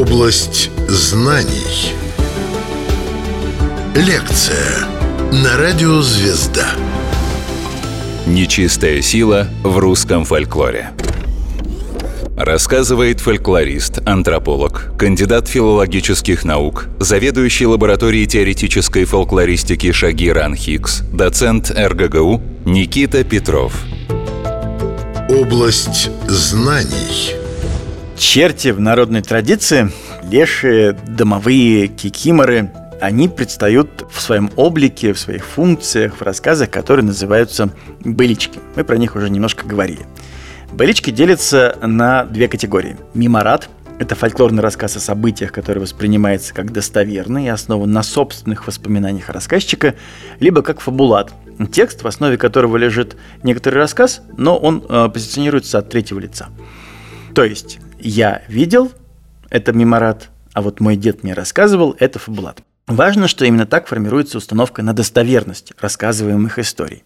Область знаний. Лекция на радио «Звезда». Нечистая сила в русском фольклоре. Рассказывает фольклорист, антрополог, кандидат филологических наук, заведующий лабораторией теоретической фольклористики Шагиран Хикс, доцент РГГУ Никита Петров. Область знаний. Черти в народной традиции, лешие, домовые, кикиморы, они предстают в своем облике, в своих функциях, в рассказах, которые называются «былички». Мы про них уже немножко говорили. Былички делятся на две категории. Миморат – это фольклорный рассказ о событиях, который воспринимается как достоверный и основан на собственных воспоминаниях рассказчика, либо как фабулат – текст, в основе которого лежит некоторый рассказ, но он э, позиционируется от третьего лица. То есть я видел, это меморат, а вот мой дед мне рассказывал, это фабулат. Важно, что именно так формируется установка на достоверность рассказываемых историй.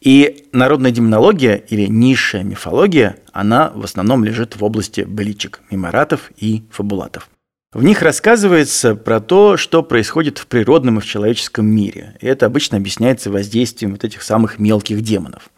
И народная демонология или низшая мифология, она в основном лежит в области быличек, меморатов и фабулатов. В них рассказывается про то, что происходит в природном и в человеческом мире. И это обычно объясняется воздействием вот этих самых мелких демонов.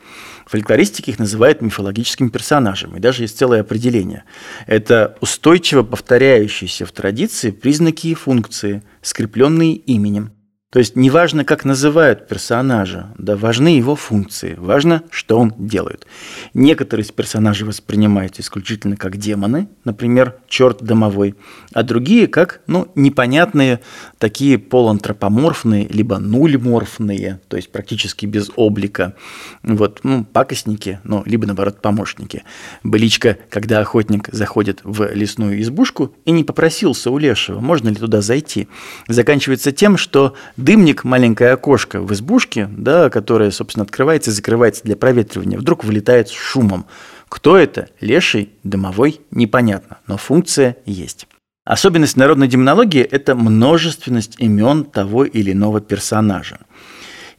Фольклористики их называют мифологическим персонажем, и даже есть целое определение. Это устойчиво повторяющиеся в традиции признаки и функции, скрепленные именем. То есть неважно, как называют персонажа, да, важны его функции, важно, что он делает. Некоторые из персонажей воспринимаются исключительно как демоны, например, черт домовой, а другие как, ну, непонятные, такие полуантропоморфные, либо нульморфные, то есть практически без облика, вот, ну, пакостники, ну, либо, наоборот, помощники. Быличка, когда охотник заходит в лесную избушку и не попросился у лешего, можно ли туда зайти, заканчивается тем, что дымник, маленькое окошко в избушке, да, которое, собственно, открывается и закрывается для проветривания, вдруг вылетает с шумом. Кто это? Леший, дымовой? Непонятно, но функция есть. Особенность народной демонологии – это множественность имен того или иного персонажа.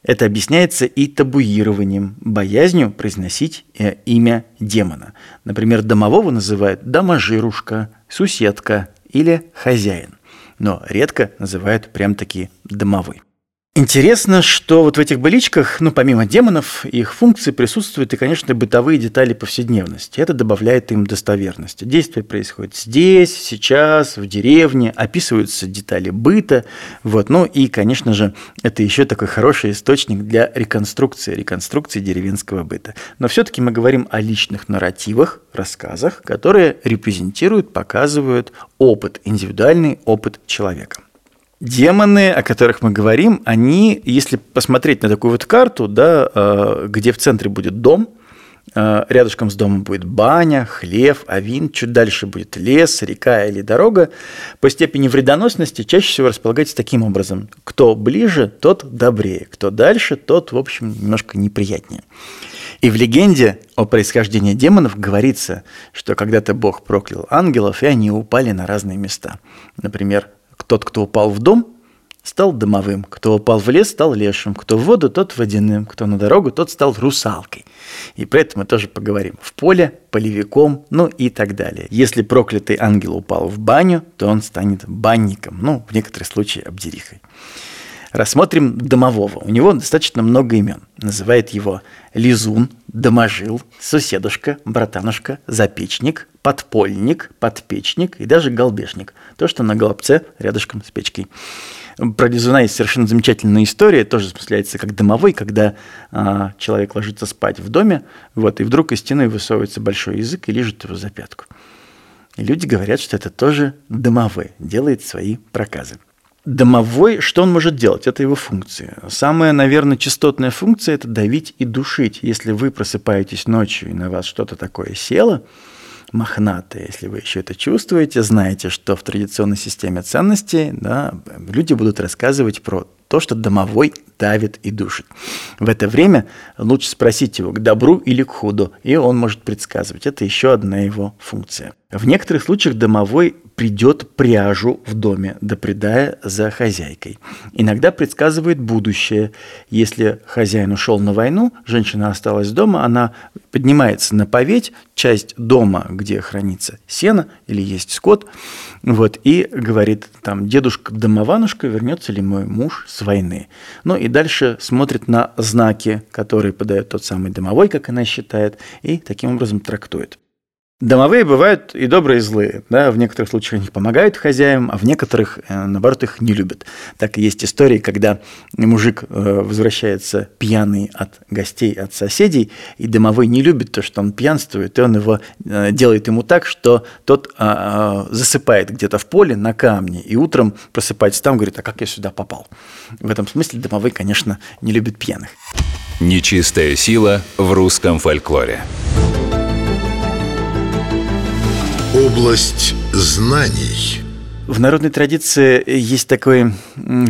Это объясняется и табуированием, боязнью произносить э, имя демона. Например, домового называют доможирушка, суседка или хозяин но редко называют прям-таки домовой. Интересно, что вот в этих быличках, ну, помимо демонов, их функции присутствуют и, конечно, бытовые детали повседневности. Это добавляет им достоверности. Действие происходит здесь, сейчас, в деревне, описываются детали быта. Вот. Ну и, конечно же, это еще такой хороший источник для реконструкции, реконструкции деревенского быта. Но все-таки мы говорим о личных нарративах, рассказах, которые репрезентируют, показывают опыт, индивидуальный опыт человека. Демоны, о которых мы говорим, они, если посмотреть на такую вот карту, да, э, где в центре будет дом, э, рядышком с домом будет баня, хлев, авин, чуть дальше будет лес, река или дорога, по степени вредоносности чаще всего располагается таким образом. Кто ближе, тот добрее, кто дальше, тот, в общем, немножко неприятнее. И в легенде о происхождении демонов говорится, что когда-то Бог проклял ангелов, и они упали на разные места. Например, тот, кто упал в дом, стал домовым, кто упал в лес, стал лешим, кто в воду, тот водяным, кто на дорогу, тот стал русалкой. И про это мы тоже поговорим. В поле, полевиком, ну и так далее. Если проклятый ангел упал в баню, то он станет банником, ну, в некоторых случаях обдерихой. Рассмотрим домового. У него достаточно много имен. Называет его Лизун, Доможил, Соседушка, Братанушка, Запечник, Подпольник, Подпечник и даже Голбешник. То, что на голубце рядышком с печкой. Про Лизуна есть совершенно замечательная история, тоже осмысляется как домовой, когда а, человек ложится спать в доме, вот, и вдруг из стены высовывается большой язык и лежит его за пятку. И люди говорят, что это тоже домовой, делает свои проказы. Домовой, что он может делать? Это его функция. Самая, наверное, частотная функция – это давить и душить. Если вы просыпаетесь ночью и на вас что-то такое село, мохнатое, если вы еще это чувствуете, знаете, что в традиционной системе ценностей да, люди будут рассказывать про то, что домовой давит и душит. В это время лучше спросить его, к добру или к худу, и он может предсказывать. Это еще одна его функция. В некоторых случаях домовой придет пряжу в доме, допредая за хозяйкой. Иногда предсказывает будущее. Если хозяин ушел на войну, женщина осталась дома, она поднимается на поветь, часть дома, где хранится сено или есть скот, вот, и говорит там, дедушка домованушка, вернется ли мой муж с войны. Ну и дальше смотрит на знаки, которые подает тот самый домовой, как она считает, и таким образом трактует. Домовые бывают и добрые, и злые. Да? В некоторых случаях они помогают хозяевам, а в некоторых, э, наоборот, их не любят. Так и есть истории, когда мужик э, возвращается пьяный от гостей, от соседей, и домовой не любит то, что он пьянствует, и он его э, делает ему так, что тот а, а, засыпает где-то в поле на камне, и утром просыпается там, говорит, а как я сюда попал? В этом смысле домовой, конечно, не любит пьяных. Нечистая сила в русском фольклоре. Область знаний. В народной традиции есть такое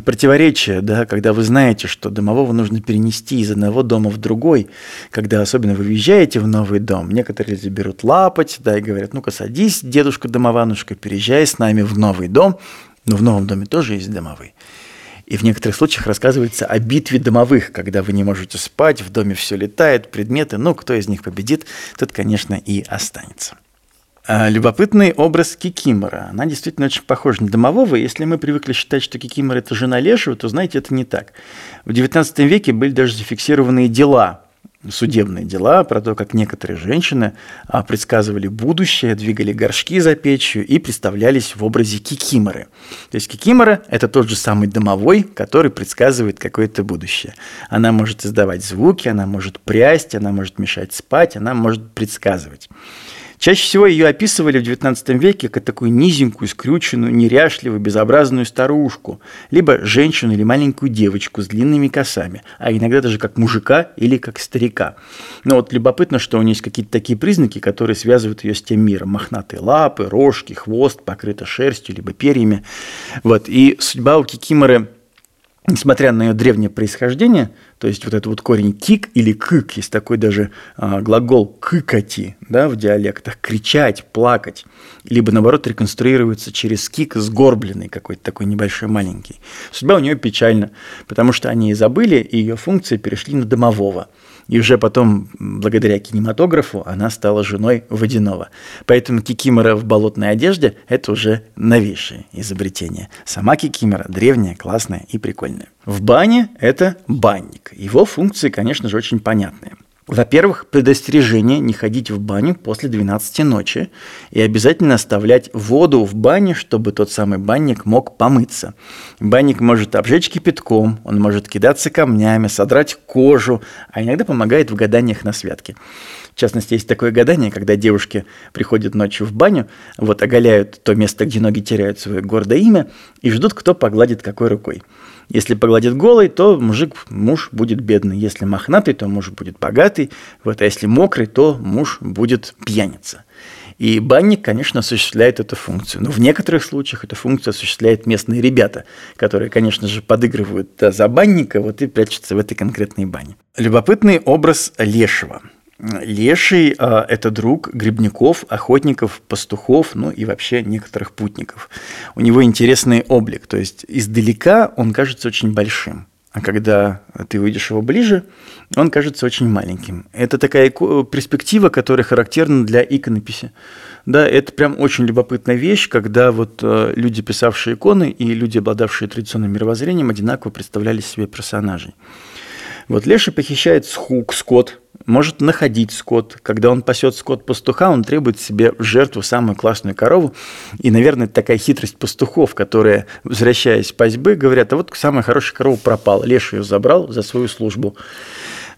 противоречие, да, когда вы знаете, что домового нужно перенести из одного дома в другой, когда особенно вы въезжаете в новый дом. Некоторые люди берут лапать, да, и говорят, ну-ка садись, дедушка домованушка, переезжай с нами в новый дом. Но в новом доме тоже есть домовые. И в некоторых случаях рассказывается о битве домовых, когда вы не можете спать, в доме все летает, предметы, ну, кто из них победит, тот, конечно, и останется. А, любопытный образ Кикимора. Она действительно очень похожа на домового. Если мы привыкли считать, что Кикимор – это жена Лешего, то, знаете, это не так. В XIX веке были даже зафиксированные дела, судебные дела про то, как некоторые женщины а, предсказывали будущее, двигали горшки за печью и представлялись в образе кикиморы. То есть кикимора – это тот же самый домовой, который предсказывает какое-то будущее. Она может издавать звуки, она может прясть, она может мешать спать, она может предсказывать. Чаще всего ее описывали в XIX веке как такую низенькую, скрюченную, неряшливую, безобразную старушку, либо женщину или маленькую девочку с длинными косами, а иногда даже как мужика или как старика. Но вот любопытно, что у нее есть какие-то такие признаки, которые связывают ее с тем миром. Мохнатые лапы, рожки, хвост, покрыта шерстью, либо перьями. Вот. И судьба у Кикиморы несмотря на ее древнее происхождение, то есть вот этот вот корень кик или кык, есть такой даже а, глагол кыкати да, в диалектах, кричать, плакать, либо наоборот реконструируется через кик сгорбленный какой-то такой небольшой маленький. Судьба у нее печальна, потому что они забыли, и ее функции перешли на домового – и уже потом, благодаря кинематографу, она стала женой Водянова. Поэтому Кикимора в болотной одежде – это уже новейшее изобретение. Сама Кикимора древняя, классная и прикольная. В бане – это банник. Его функции, конечно же, очень понятные – во-первых, предостережение не ходить в баню после 12 ночи и обязательно оставлять воду в бане, чтобы тот самый банник мог помыться. Банник может обжечь кипятком, он может кидаться камнями, содрать кожу, а иногда помогает в гаданиях на святке. В частности, есть такое гадание, когда девушки приходят ночью в баню, вот оголяют то место, где ноги теряют свое гордое имя, и ждут, кто погладит какой рукой. Если погладит голый, то мужик, муж будет бедный. Если мохнатый, то муж будет богатый. Вот, а если мокрый, то муж будет пьяница. И банник, конечно, осуществляет эту функцию. Но в некоторых случаях эту функцию осуществляют местные ребята, которые, конечно же, подыгрывают за банника, вот и прячутся в этой конкретной бане. Любопытный образ лешего – Леший а, – это друг грибников, охотников, пастухов, ну и вообще некоторых путников. У него интересный облик, то есть издалека он кажется очень большим, а когда ты увидишь его ближе, он кажется очень маленьким. Это такая перспектива, которая характерна для иконописи. Да, это прям очень любопытная вещь, когда вот э, люди, писавшие иконы, и люди, обладавшие традиционным мировоззрением, одинаково представляли себе персонажей. Вот Леша похищает схук, скот, может находить скот. Когда он пасет скот пастуха, он требует себе в жертву самую классную корову. И, наверное, это такая хитрость пастухов, которые, возвращаясь с пасьбы, говорят, а вот самая хорошая корова пропала. Леша ее забрал за свою службу.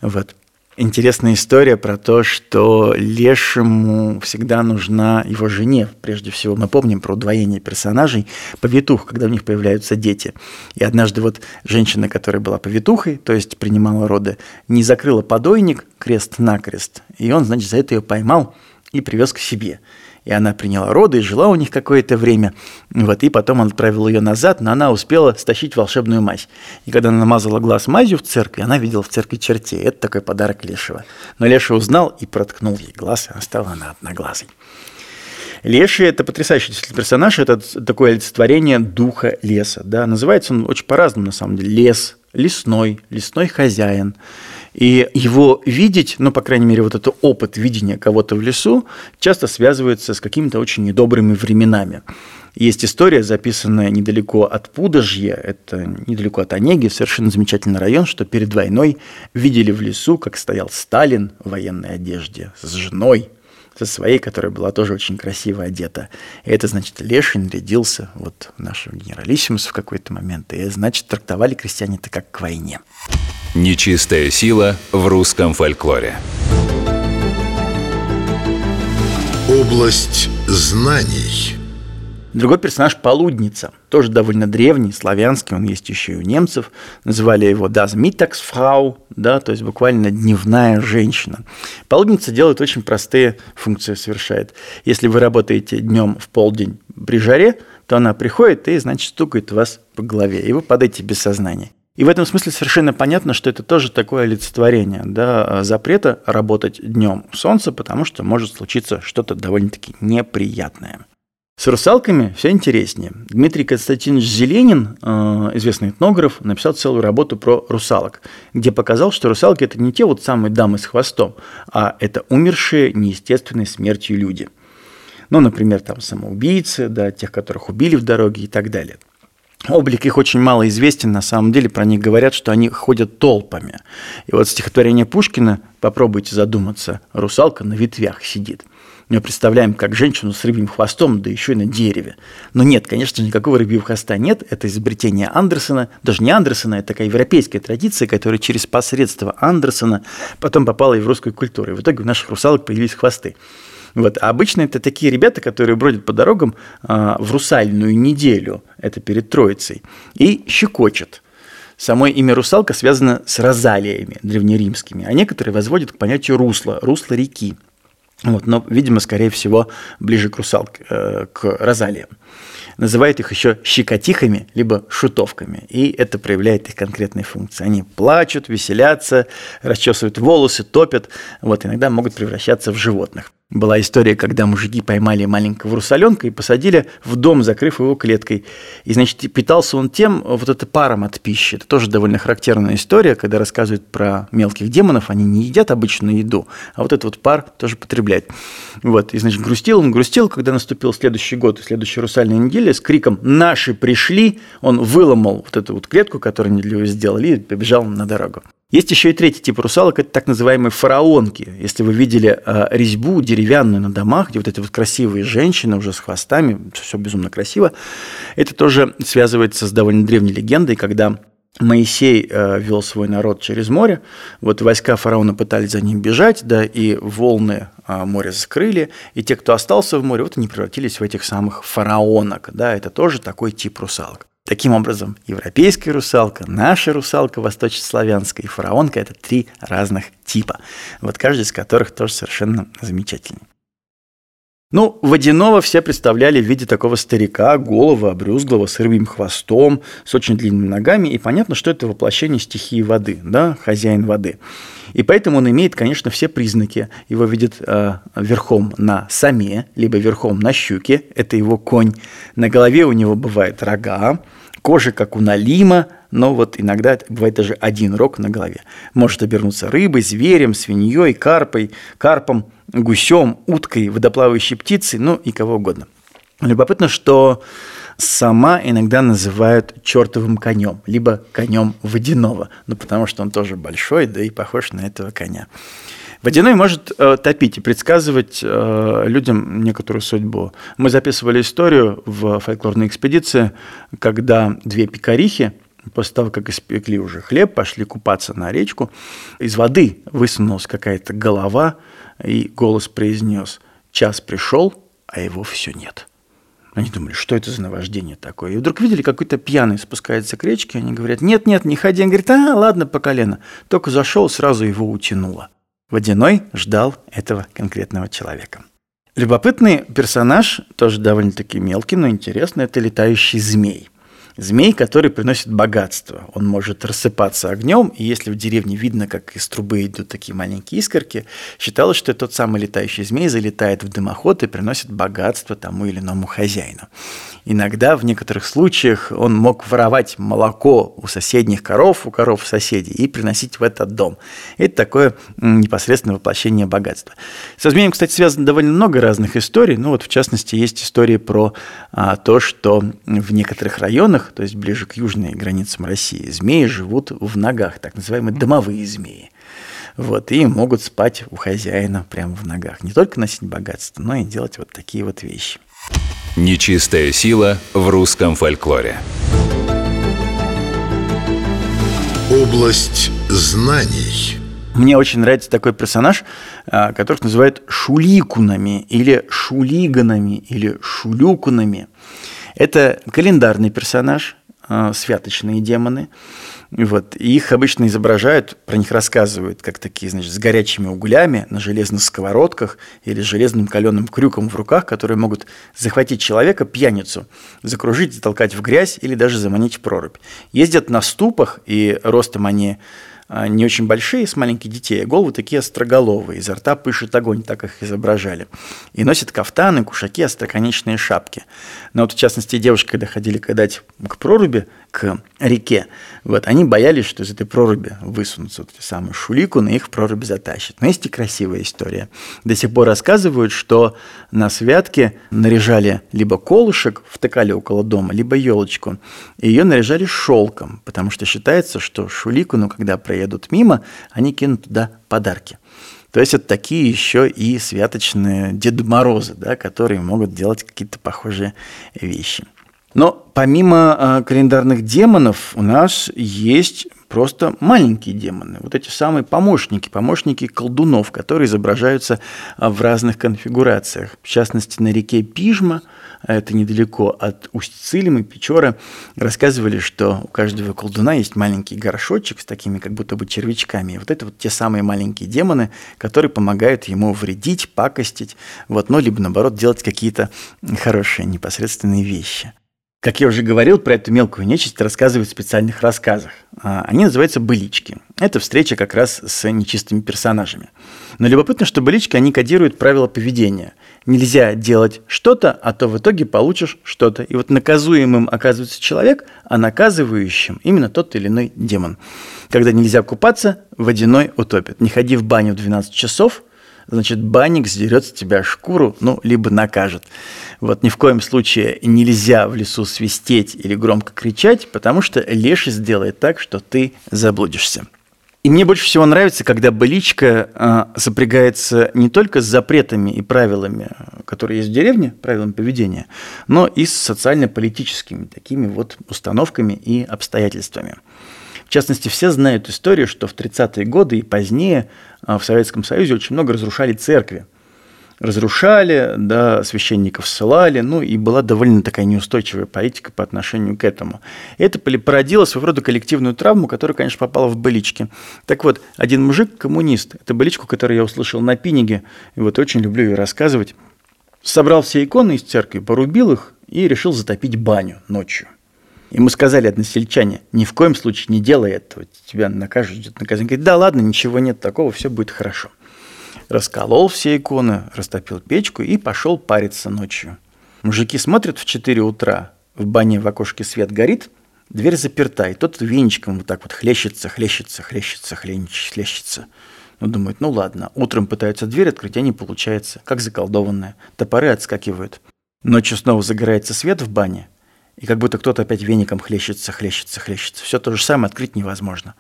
Вот интересная история про то, что лешему всегда нужна его жене. Прежде всего, мы помним про удвоение персонажей, повитух, когда у них появляются дети. И однажды вот женщина, которая была повитухой, то есть принимала роды, не закрыла подойник крест-накрест, и он, значит, за это ее поймал и привез к себе и она приняла роды и жила у них какое-то время. Вот, и потом он отправил ее назад, но она успела стащить волшебную мазь. И когда она намазала глаз мазью в церкви, она видела в церкви чертей. Это такой подарок Лешего. Но Леша узнал и проткнул ей глаз, и она стала она одноглазой. Леший – это потрясающий персонаж, это такое олицетворение духа леса. Да? Называется он очень по-разному, на самом деле. Лес, лесной, лесной хозяин. И его видеть, ну, по крайней мере, вот этот опыт видения кого-то в лесу часто связывается с какими-то очень недобрыми временами. Есть история, записанная недалеко от Пудожья, это недалеко от Онеги, совершенно замечательный район, что перед войной видели в лесу, как стоял Сталин в военной одежде с женой, со своей, которая была тоже очень красиво одета. И это, значит, Леший нарядился вот нашего генералиссимуса в какой-то момент. И, значит, трактовали крестьяне это как к войне. Нечистая сила в русском фольклоре. Область знаний. Другой персонаж – Полудница, тоже довольно древний, славянский, он есть еще и у немцев. Называли его Das Mittagsfrau, да, то есть буквально дневная женщина. Полудница делает очень простые функции, совершает. Если вы работаете днем в полдень при жаре, то она приходит и, значит, стукает вас по голове, и вы падаете без сознания. И в этом смысле совершенно понятно, что это тоже такое олицетворение да, запрета работать днем в солнце, потому что может случиться что-то довольно-таки неприятное. С русалками все интереснее. Дмитрий Константинович Зеленин, э, известный этнограф, написал целую работу про русалок, где показал, что русалки – это не те вот самые дамы с хвостом, а это умершие неестественной смертью люди. Ну, например, там самоубийцы, да, тех, которых убили в дороге и так далее. Облик их очень мало известен, на самом деле про них говорят, что они ходят толпами. И вот стихотворение Пушкина, попробуйте задуматься, русалка на ветвях сидит – мы представляем как женщину с рыбьим хвостом, да еще и на дереве. Но нет, конечно, никакого рыбьего хвоста нет. Это изобретение Андерсона. Даже не Андерсона, это такая европейская традиция, которая через посредство Андерсона потом попала и в русскую культуру. И в итоге у наших русалок появились хвосты. Вот. А обычно это такие ребята, которые бродят по дорогам а, в русальную неделю, это перед Троицей, и щекочут. Само имя русалка связано с розалиями древнеримскими, а некоторые возводят к понятию русла, русло реки. Вот, но, видимо, скорее всего, ближе к русалке, э, к розалиям. Называют их еще щекотихами, либо шутовками. И это проявляет их конкретные функции. Они плачут, веселятся, расчесывают волосы, топят. Вот, иногда могут превращаться в животных. Была история, когда мужики поймали маленького русаленка и посадили в дом, закрыв его клеткой. И, значит, питался он тем, вот это паром от пищи. Это тоже довольно характерная история, когда рассказывают про мелких демонов. Они не едят обычную еду, а вот этот вот пар тоже потребляют. Вот, и, значит, грустил он, грустил, когда наступил следующий год, следующая русальная неделя, с криком «Наши пришли!» он выломал вот эту вот клетку, которую они для него сделали, и побежал на дорогу. Есть еще и третий тип русалок, это так называемые фараонки. Если вы видели э, резьбу деревянную на домах, где вот эти вот красивые женщины уже с хвостами, все безумно красиво, это тоже связывается с довольно древней легендой, когда Моисей э, вел свой народ через море, вот войска фараона пытались за ним бежать, да, и волны э, море скрыли, и те, кто остался в море, вот они превратились в этих самых фараонок, да, это тоже такой тип русалок. Таким образом, европейская русалка, наша русалка восточнославянская и фараонка – это три разных типа, вот каждый из которых тоже совершенно замечательный. Ну, водяного все представляли в виде такого старика, голого, обрюзглого, с рыбьим хвостом, с очень длинными ногами, и понятно, что это воплощение стихии воды, да, хозяин воды. И поэтому он имеет, конечно, все признаки. Его видят э, верхом на саме, либо верхом на щуке, это его конь. На голове у него бывают рога, Кожа, как у налима, но вот иногда бывает даже один рог на голове. Может обернуться рыбой, зверем, свиньей, карпой, карпом, гусем, уткой, водоплавающей птицей, ну и кого угодно. Любопытно, что сама иногда называют чертовым конем, либо конем водяного, ну потому что он тоже большой, да и похож на этого коня. Водяной может э, топить и предсказывать э, людям некоторую судьбу. Мы записывали историю в фольклорной экспедиции, когда две пекарихи, после того, как испекли уже хлеб, пошли купаться на речку, из воды высунулась какая-то голова, и голос произнес «Час пришел, а его все нет». Они думали, что это за наваждение такое. И вдруг видели, какой-то пьяный спускается к речке, они говорят, нет, нет, не ходи. Он говорит, а, ладно, по колено. Только зашел, сразу его утянуло. Водяной ждал этого конкретного человека. Любопытный персонаж, тоже довольно-таки мелкий, но интересный, это летающий змей. Змей, который приносит богатство. Он может рассыпаться огнем, и если в деревне видно, как из трубы идут такие маленькие искорки, считалось, что тот самый летающий змей залетает в дымоход и приносит богатство тому или иному хозяину. Иногда, в некоторых случаях, он мог воровать молоко у соседних коров, у коров соседей, и приносить в этот дом. Это такое непосредственное воплощение богатства. Со змеем, кстати, связано довольно много разных историй. Ну вот, в частности, есть истории про а, то, что в некоторых районах, то есть ближе к южной границам России, змеи живут в ногах, так называемые домовые змеи. Вот, и могут спать у хозяина прямо в ногах. Не только носить богатство, но и делать вот такие вот вещи. Нечистая сила в русском фольклоре. Область знаний. Мне очень нравится такой персонаж, а, которых называют шуликунами или шулиганами или шулюкунами. Это календарный персонаж, а, святочные демоны – вот. И их обычно изображают, про них рассказывают, как такие, значит, с горячими углями на железных сковородках или с железным каленым крюком в руках, которые могут захватить человека, пьяницу, закружить, затолкать в грязь или даже заманить в прорубь. Ездят на ступах, и ростом они не очень большие, с маленьких детей, а головы такие остроголовые, изо рта пышет огонь, так их изображали. И носят кафтаны, кушаки, остроконечные шапки. Но вот, в частности, девушки, когда ходили кадать к проруби, к реке, вот, они боялись, что из этой проруби высунутся вот эти самые шуликуны, их в проруби затащат. Но есть и красивая история. До сих пор рассказывают, что на святке наряжали либо колышек, втыкали около дома, либо елочку, и ее наряжали шелком, потому что считается, что шуликуну, когда проедут мимо, они кинут туда подарки. То есть это такие еще и святочные Деды Морозы, да, которые могут делать какие-то похожие вещи. Но помимо э, календарных демонов у нас есть просто маленькие демоны, вот эти самые помощники, помощники колдунов, которые изображаются а, в разных конфигурациях. В частности, на реке Пижма, а это недалеко от Усть-Цилима, Печора, рассказывали, что у каждого колдуна есть маленький горшочек с такими как будто бы червячками. И вот это вот те самые маленькие демоны, которые помогают ему вредить, пакостить, вот, ну, либо наоборот делать какие-то хорошие непосредственные вещи. Как я уже говорил, про эту мелкую нечисть рассказывают в специальных рассказах. А, они называются «былички». Это встреча как раз с нечистыми персонажами. Но любопытно, что былички, они кодируют правила поведения. Нельзя делать что-то, а то в итоге получишь что-то. И вот наказуемым оказывается человек, а наказывающим именно тот или иной демон. Когда нельзя купаться, водяной утопит. Не ходи в баню в 12 часов, значит, банник сдерет с тебя шкуру, ну, либо накажет. Вот ни в коем случае нельзя в лесу свистеть или громко кричать, потому что леший сделает так, что ты заблудишься. И мне больше всего нравится, когда быличка сопрягается не только с запретами и правилами, которые есть в деревне, правилами поведения, но и с социально-политическими такими вот установками и обстоятельствами. В частности, все знают историю, что в 30-е годы и позднее в Советском Союзе очень много разрушали церкви – разрушали, да, священников ссылали, ну и была довольно такая неустойчивая политика по отношению к этому. Это породило своего рода коллективную травму, которая, конечно, попала в былички. Так вот, один мужик, коммунист, это быличку, которую я услышал на Пиниге, и вот очень люблю ее рассказывать, собрал все иконы из церкви, порубил их и решил затопить баню ночью. Ему сказали односельчане, ни в коем случае не делай этого, тебя накажут, ждет наказание. Говорит, да ладно, ничего нет такого, все будет хорошо расколол все иконы, растопил печку и пошел париться ночью. Мужики смотрят в 4 утра, в бане в окошке свет горит, дверь заперта, и тот веничком вот так вот хлещется, хлещется, хлещется, хлещется, хлещется. Ну, думают, ну ладно, утром пытаются дверь открыть, а не получается, как заколдованная. Топоры отскакивают. Ночью снова загорается свет в бане, и как будто кто-то опять веником хлещется, хлещется, хлещется. Все то же самое открыть невозможно.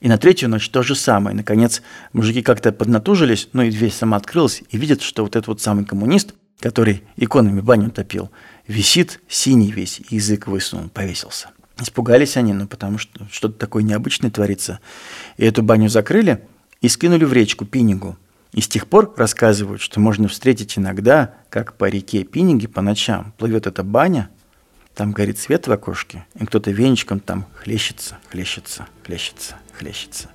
И на третью ночь то же самое. Наконец, мужики как-то поднатужились, ну и дверь сама открылась, и видят, что вот этот вот самый коммунист, который иконами баню топил, висит синий весь, язык высунул, повесился. Испугались они, ну потому что что-то такое необычное творится. И эту баню закрыли и скинули в речку Пинигу. И с тех пор рассказывают, что можно встретить иногда, как по реке Пиниги по ночам плывет эта баня, там горит свет в окошке, и кто-то веничком там хлещется, хлещется, хлещется, хлещется.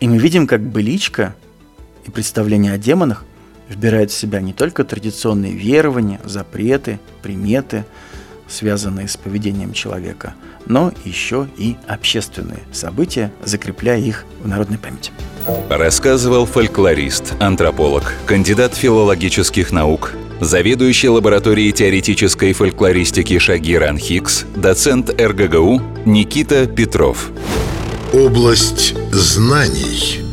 И мы видим, как быличка и представление о демонах вбирает в себя не только традиционные верования, запреты, приметы, связанные с поведением человека, но еще и общественные события, закрепляя их в народной памяти. Рассказывал фольклорист, антрополог, кандидат филологических наук, заведующий лабораторией теоретической фольклористики Шагиран Хикс, доцент РГГУ Никита Петров. Область знаний –